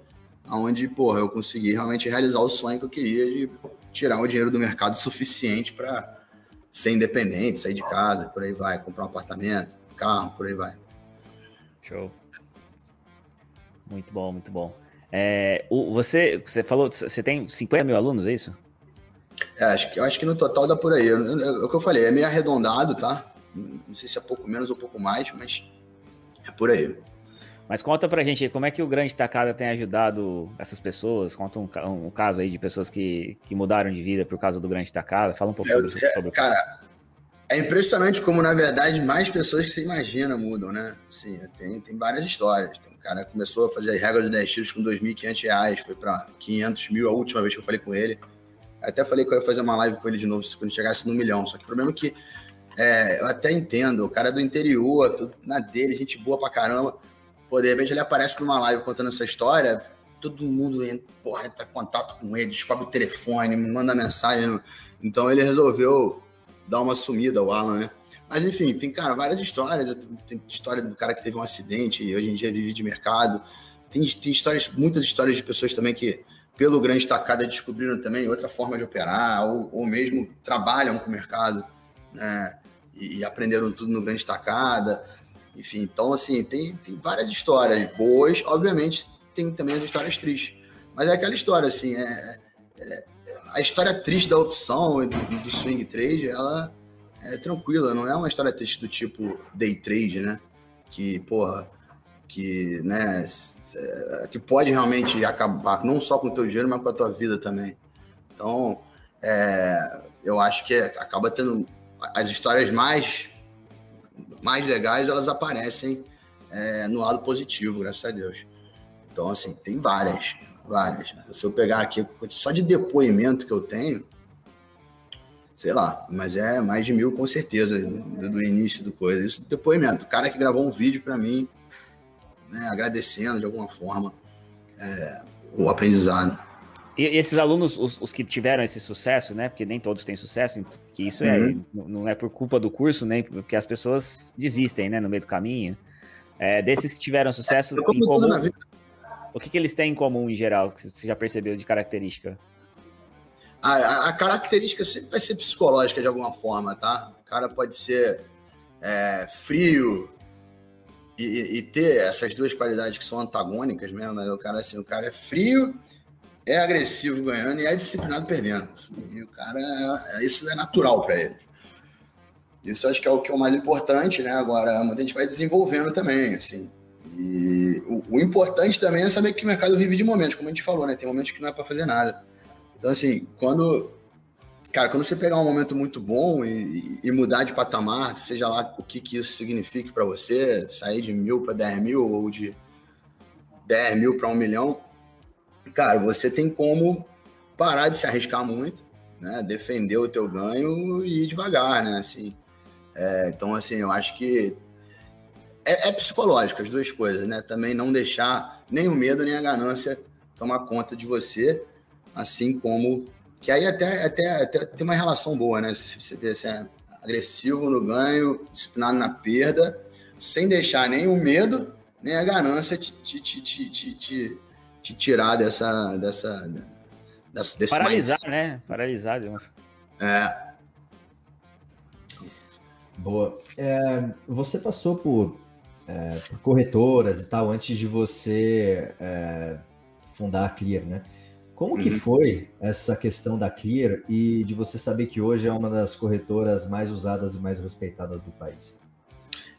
onde, porra, eu consegui realmente realizar o sonho que eu queria de tirar o dinheiro do mercado suficiente para ser independente, sair de casa, por aí vai, comprar um apartamento, carro, por aí vai. Show. Muito bom, muito bom. É, o, você, você falou, você tem 50 mil alunos, é isso? É, acho que, eu acho que no total dá por aí. É o que eu falei, é meio arredondado, tá? Não sei se é pouco menos ou pouco mais, mas é por aí. Mas conta pra gente como é que o Grande Tacada tem ajudado essas pessoas. Conta um, um, caso aí de pessoas que, que mudaram de vida por causa do Grande Tacada. Fala um pouco sobre, é, sobre Cara, é impressionante como, na verdade, mais pessoas que você imagina mudam, né? Sim, tem, tem várias histórias. Tem um cara que começou a fazer regra de 10 tiros com 2.500 reais, foi para 500 mil a última vez que eu falei com ele. Até falei que eu ia fazer uma live com ele de novo quando chegasse no milhão. Só que o problema é que é, eu até entendo, o cara é do interior, tudo na dele, gente boa pra caramba. Pô, de repente ele aparece numa live contando essa história, todo mundo entra, porra, entra em contato com ele, descobre o telefone, manda mensagem. Então ele resolveu dar uma sumida, o Alan, né? Mas enfim, tem, cara, várias histórias. Tem história do cara que teve um acidente e hoje em dia vive de mercado. Tem, tem histórias, muitas histórias de pessoas também que, pelo grande tacada, descobriram também outra forma de operar, ou, ou mesmo trabalham com o mercado, né? E, e aprenderam tudo no grande tacada. Enfim, então, assim, tem, tem várias histórias boas. Obviamente, tem também as histórias tristes. Mas é aquela história, assim, é, é a história triste da opção do, do swing trade, ela é tranquila, não é uma história triste do tipo day trade, né? Que, porra, que, né, é, que pode realmente acabar não só com o teu dinheiro, mas com a tua vida também. Então, é, eu acho que acaba tendo as histórias mais mais legais, elas aparecem é, no lado positivo, graças a Deus. Então, assim, tem várias, várias. Se eu pegar aqui só de depoimento que eu tenho, sei lá, mas é mais de mil com certeza, do, do início do coisa. Isso depoimento. O cara que gravou um vídeo para mim, né, agradecendo de alguma forma é, o aprendizado. E esses alunos, os, os, que tiveram esse sucesso, né? Porque nem todos têm sucesso, que isso é, uhum. não é por culpa do curso, nem porque as pessoas desistem, né, no meio do caminho. É, desses que tiveram sucesso, é, em comum, o que, que eles têm em comum em geral, que você já percebeu de característica? a, a, característica sempre vai ser psicológica de alguma forma, tá? O cara pode ser é, frio e, e, ter essas duas qualidades que são antagônicas mesmo, né? O cara, assim, o cara é frio, é agressivo ganhando e é disciplinado perdendo. E o cara, é, isso é natural para ele. Isso acho que é o que é o mais importante, né? Agora, a gente vai desenvolvendo também, assim. E o, o importante também é saber que o mercado vive de momentos, como a gente falou, né? Tem momentos que não é para fazer nada. Então, assim, quando. Cara, quando você pegar um momento muito bom e, e mudar de patamar, seja lá o que, que isso signifique para você, sair de mil para 10 mil ou de 10 mil para um milhão, cara, você tem como parar de se arriscar muito, né? Defender o teu ganho e ir devagar, né? Assim, é, então, assim, eu acho que é, é, psicológico as duas coisas, né? Também não deixar nem o medo nem a ganância tomar conta de você assim como. Que aí até, até, até tem uma relação boa, né? Se você é agressivo no ganho, disciplinado na perda, sem deixar nem o medo, nem a ganância te, te, te, te, te, tirar dessa. dessa, dessa desse Paralisar, mais... né? Paralisar. É. Boa. É, você passou por, é, por, corretoras e tal antes de você é, fundar a Clear, né? Como que uhum. foi essa questão da Clear e de você saber que hoje é uma das corretoras mais usadas e mais respeitadas do país?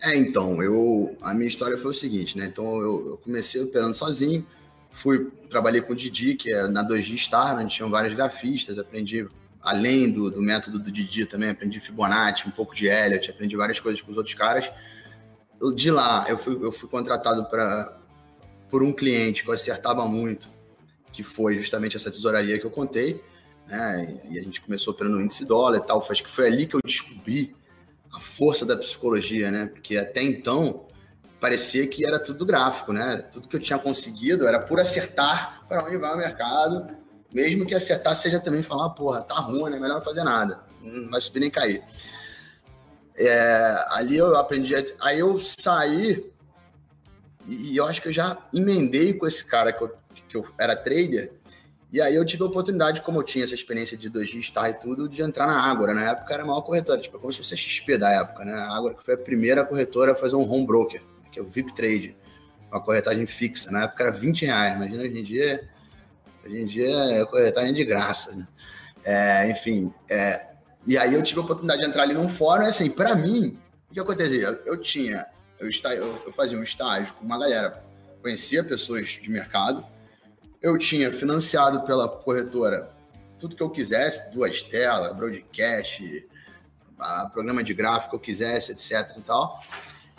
É, então, eu a minha história foi o seguinte, né? Então eu, eu comecei operando sozinho, fui trabalhei com o Didi, que é na 2G Star, né? tinham vários grafistas, aprendi além do, do método do Didi também, aprendi Fibonacci, um pouco de Elliott, aprendi várias coisas com os outros caras. De lá, eu fui, eu fui contratado para por um cliente que eu acertava muito, que foi justamente essa tesouraria que eu contei, né? E a gente começou no índice dólar e tal. Acho que foi ali que eu descobri a força da psicologia, né? Porque até então parecia que era tudo gráfico, né? Tudo que eu tinha conseguido era por acertar para onde vai o mercado, mesmo que acertar seja também falar, porra, tá ruim, né? Melhor não fazer nada, não vai subir nem cair. É, ali eu aprendi, aí eu saí e, e eu acho que eu já emendei com esse cara que eu que eu era trader, e aí eu tive a oportunidade, como eu tinha essa experiência de 2G Star e tudo, de entrar na Ágora. Na época era a maior corretora, tipo, como se fosse a XP da época, né? A Ágora que foi a primeira corretora a fazer um home broker, que é o VIP Trade, uma corretagem fixa. Na época era 20 reais, imagina hoje em dia, hoje em dia é corretagem de graça, né? É, enfim, é, e aí eu tive a oportunidade de entrar ali num fórum, e assim, para mim, o que acontecia? Eu tinha, eu, eu, eu fazia um estágio com uma galera, conhecia pessoas de mercado, eu tinha financiado pela corretora tudo que eu quisesse, duas telas, broadcast, programa de gráfico que eu quisesse, etc e tal,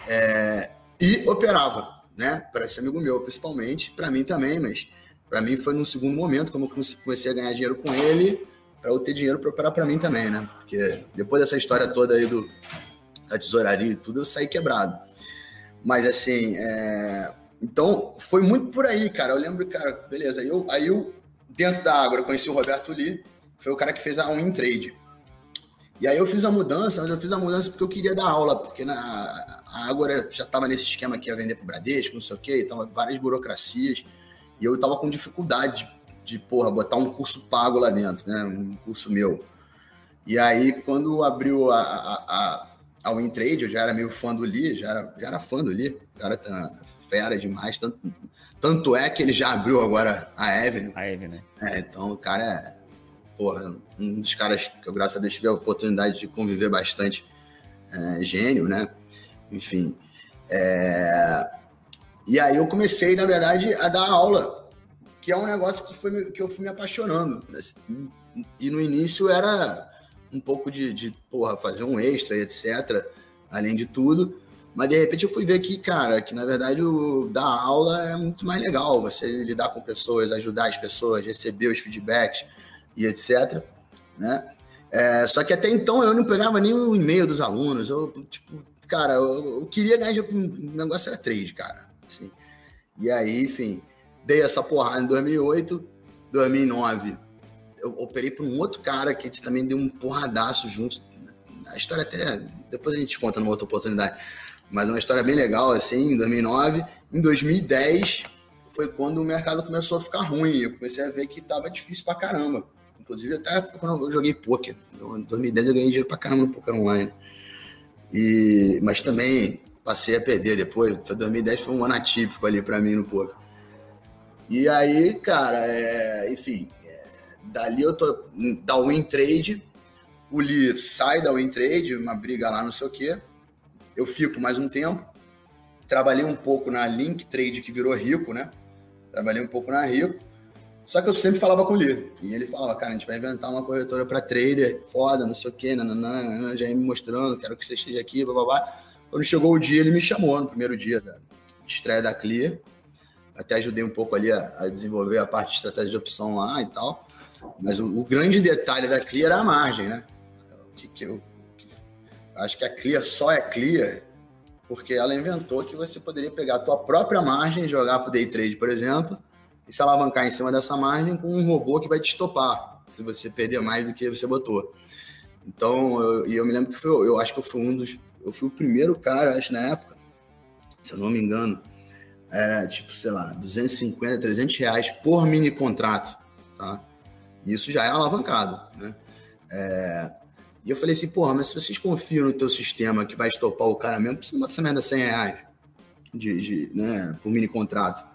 é, e operava, né, para esse amigo meu, principalmente, para mim também, mas para mim foi num segundo momento, como eu comecei a ganhar dinheiro com ele, para eu ter dinheiro para operar para mim também, né, porque depois dessa história toda aí do, da tesouraria e tudo, eu saí quebrado. Mas assim, é, Então, foi muito por aí, cara. Eu lembro, cara, beleza. Aí eu, aí eu dentro da Ágora, conheci o Roberto Lee, foi o cara que fez a Win Trade. E aí eu fiz a mudança, mas eu fiz a mudança porque eu queria dar aula, porque na, a Ágora já estava nesse esquema que ia vender para o Bradesco, não sei o quê, então várias burocracias. E eu estava com dificuldade de, porra, botar um curso pago lá dentro, né? Um curso meu. E aí, quando abriu a, a, a, a WinTrade, eu já era meio fã do Lee, já era, já era fã do Lee, o cara tá fera demais, tanto, tanto é que ele já abriu agora a Evelyn. A Evelyn, né? É, então o cara é, porra, um dos caras que eu, graças a Deus, tive a oportunidade de conviver bastante, é, gênio, né? Enfim. É... E aí eu comecei, na verdade, a dar aula, que é um negócio que, foi, que eu fui me apaixonando. E no início era um pouco de, de porra, fazer um extra, etc., além de tudo. Mas de repente eu fui ver que, cara, que na verdade o dar aula é muito mais legal. Você lidar com pessoas, ajudar as pessoas, receber os feedbacks e etc. Né? É, só que até então eu não pegava nem o e-mail dos alunos. Eu, tipo, cara, eu, eu queria ganhar. O negócio era trade, cara. Assim. E aí, enfim, dei essa porrada em 2008, 2009. Eu operei para um outro cara que também deu um porradaço junto. A história até. Depois a gente conta numa outra oportunidade mas uma história bem legal, assim, em 2009. Em 2010 foi quando o mercado começou a ficar ruim. Eu comecei a ver que tava difícil pra caramba. Inclusive, até quando eu joguei poker. Em 2010 eu ganhei dinheiro pra caramba no poker online. E, mas também passei a perder depois. 2010 foi um ano atípico ali para mim no poker. E aí, cara, é, enfim, é, dali eu tô da Win Trade. O Lee sai da Win Trade, uma briga lá, não sei o quê eu fico mais um tempo. Trabalhei um pouco na Link Trade, que virou Rico, né? Trabalhei um pouco na Rico. Só que eu sempre falava com o Lee. E ele falava, cara, a gente vai inventar uma corretora para trader, foda, não sei o quê, nananã, já ia me mostrando, quero que você esteja aqui, blá, blá, blá. Quando chegou o dia, ele me chamou no primeiro dia da estreia da Clear. Até ajudei um pouco ali a, a desenvolver a parte de estratégia de opção lá e tal. Mas o, o grande detalhe da Clear era a margem, né? O que, que eu Acho que a Clear só é Clear porque ela inventou que você poderia pegar a tua própria margem, jogar para o day trade, por exemplo, e se alavancar em cima dessa margem com um robô que vai te estopar se você perder mais do que você botou. Então, eu, e eu me lembro que foi, eu acho que eu fui um dos, eu fui o primeiro cara, acho na época, se eu não me engano, era tipo, sei lá, 250, 300 reais por mini contrato, tá? Isso já é alavancado, né? É, e eu falei assim, porra, mas se vocês confiam no teu sistema que vai estopar o cara mesmo, por que você não bota essa merda 100 reais de, de, né, por mini contrato?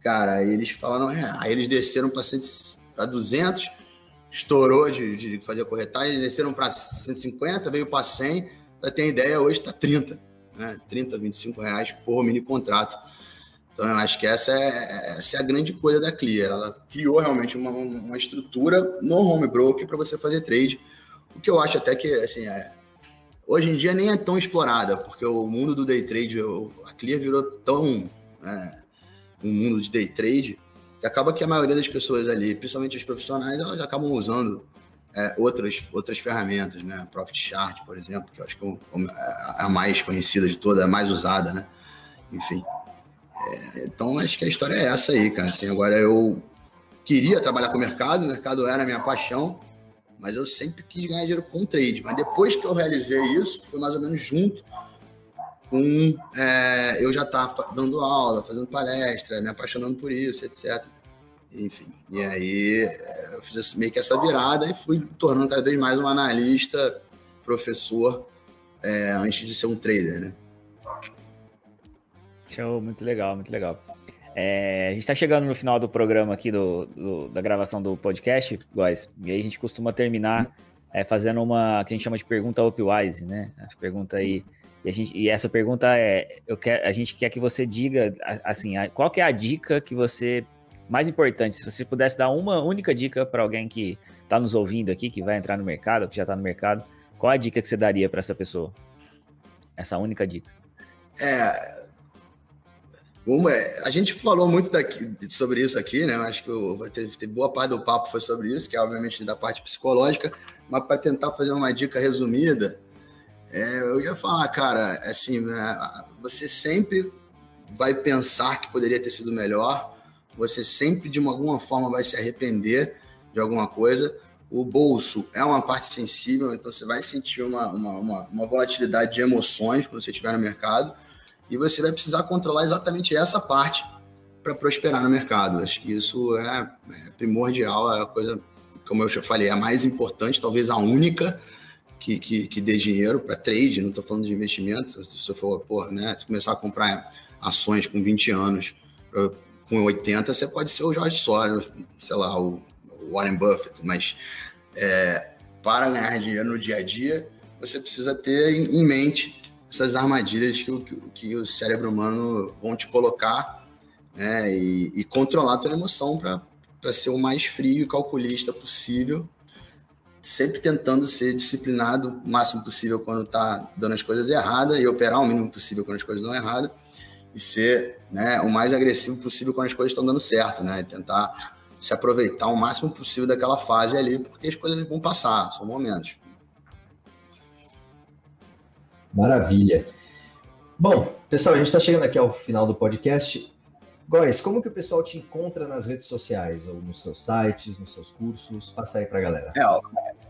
Cara, eles falaram, é, aí eles desceram para 200, estourou de, de fazer a corretagem, desceram para 150, veio para 100, para ter ideia, hoje está 30, né, 30, 25 reais por mini contrato. Então, eu acho que essa é, essa é a grande coisa da Clear. Ela criou realmente uma, uma estrutura no home broker para você fazer trade o que eu acho até que, assim, é, hoje em dia nem é tão explorada, porque o mundo do day trade, a Clear virou tão é, um mundo de day trade, que acaba que a maioria das pessoas ali, principalmente os profissionais, elas acabam usando é, outras, outras ferramentas, né? Profit Chart, por exemplo, que eu acho que é, é a mais conhecida de todas, a mais usada, né? Enfim. É, então, acho que a história é essa aí, cara. Assim, agora, eu queria trabalhar com o mercado, o mercado era a minha paixão, mas eu sempre quis ganhar dinheiro com trade. Mas depois que eu realizei isso, foi mais ou menos junto com é, eu já estava dando aula, fazendo palestra, me apaixonando por isso, etc. Enfim, e aí é, eu fiz meio que essa virada e fui tornando cada vez mais um analista, professor, é, antes de ser um trader, né? Show, muito legal, muito legal. É, a gente está chegando no final do programa aqui, do, do, da gravação do podcast, guys, e aí a gente costuma terminar é, fazendo uma que a gente chama de pergunta Opwise, né? A pergunta aí. E, a gente, e essa pergunta é: eu quero, a gente quer que você diga, assim, qual que é a dica que você. Mais importante, se você pudesse dar uma única dica para alguém que está nos ouvindo aqui, que vai entrar no mercado, que já está no mercado, qual a dica que você daria para essa pessoa? Essa única dica. É, uma, a gente falou muito daqui, sobre isso aqui, né? Acho que vai ter, ter, boa parte do papo foi sobre isso, que é obviamente da parte psicológica, mas para tentar fazer uma dica resumida, é, eu ia falar, cara, assim, é, você sempre vai pensar que poderia ter sido melhor, você sempre de alguma forma vai se arrepender de alguma coisa. O bolso é uma parte sensível, então você vai sentir uma, uma, uma, uma volatilidade de emoções quando você estiver no mercado e você vai precisar controlar exatamente essa parte para prosperar no mercado. Acho que isso é, é, primordial, é a coisa, como eu já falei, é a mais importante, talvez a única que, que, que dê dinheiro para trade, não estou falando de investimento. Se você for, né, se começar a comprar ações com 20 anos, com 80, você pode ser o George Soros, sei lá, o Warren Buffett, mas é, para ganhar dinheiro no dia a dia, você precisa ter em mente essas armadilhas que, que, que o cérebro humano vão te colocar né, e, e controlar a tua emoção para ser o mais frio e calculista possível, sempre tentando ser disciplinado o máximo possível quando está dando as coisas erradas e operar o mínimo possível quando as coisas dão errado e ser né, o mais agressivo possível quando as coisas estão dando certo, né? E tentar se aproveitar o máximo possível daquela fase ali, porque as coisas vão passar, são momentos. Maravilha. Bom, pessoal, a gente está chegando aqui ao final do podcast. Góis, como que o pessoal te encontra nas redes sociais, ou nos seus sites, nos seus cursos? Passa aí para a galera. É,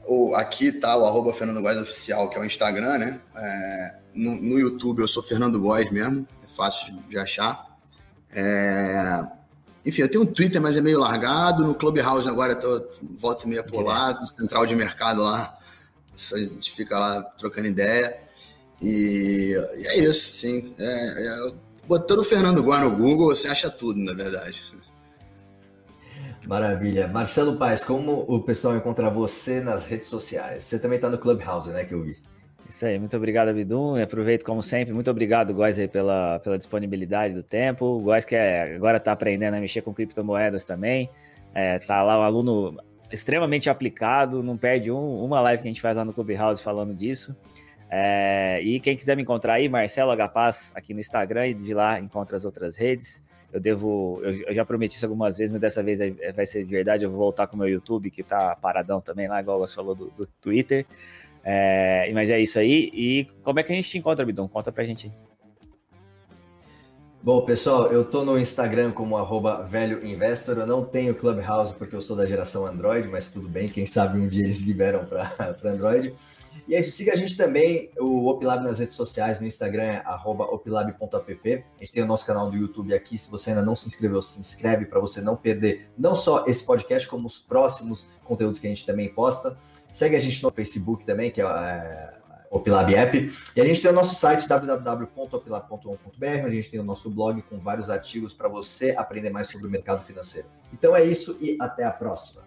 o, aqui tá o arroba Fernando Oficial, que é o Instagram, né? É, no, no, YouTube eu sou Fernando Góes mesmo, é fácil de, de achar. É, enfim, eu tenho um Twitter, mas é meio largado. No Clubhouse agora eu tô volta e meia por lá, no central de mercado lá. A gente fica lá trocando ideia. E, e é isso, sim. É, é, botando o Fernando Góes no Google, você acha tudo, na verdade. Maravilha. Marcelo Paes, como o pessoal encontra você nas redes sociais? Você também está no Clubhouse, né, que eu vi. Isso aí, muito obrigado, Abidum. Aproveito, como sempre, muito obrigado, Góis, aí, pela, pela disponibilidade do tempo. O Góis que é, agora está aprendendo a mexer com criptomoedas também. É, tá lá um aluno extremamente aplicado, não perde um, uma live que a gente faz lá no Clubhouse falando disso. É, e quem quiser me encontrar aí, Marcelo Hpaz, aqui no Instagram, e de lá encontra as outras redes. Eu devo, eu, eu já prometi isso algumas vezes, mas dessa vez vai ser de verdade. Eu vou voltar com o meu YouTube, que tá paradão também lá, igual você falou do, do Twitter. É, mas é isso aí. E como é que a gente te encontra, Bidon? Conta pra gente. Bom, pessoal, eu tô no Instagram como arroba velho investor. Eu não tenho Clubhouse porque eu sou da geração Android, mas tudo bem, quem sabe um dia eles liberam para Android. E isso, siga a gente também, o Opilab nas redes sociais, no Instagram é opilab.app. A gente tem o nosso canal do YouTube aqui, se você ainda não se inscreveu, se inscreve para você não perder não só esse podcast, como os próximos conteúdos que a gente também posta. Segue a gente no Facebook também, que é, é Opilab App. E a gente tem o nosso site www.opilab.com.br, a gente tem o nosso blog com vários artigos para você aprender mais sobre o mercado financeiro. Então é isso e até a próxima.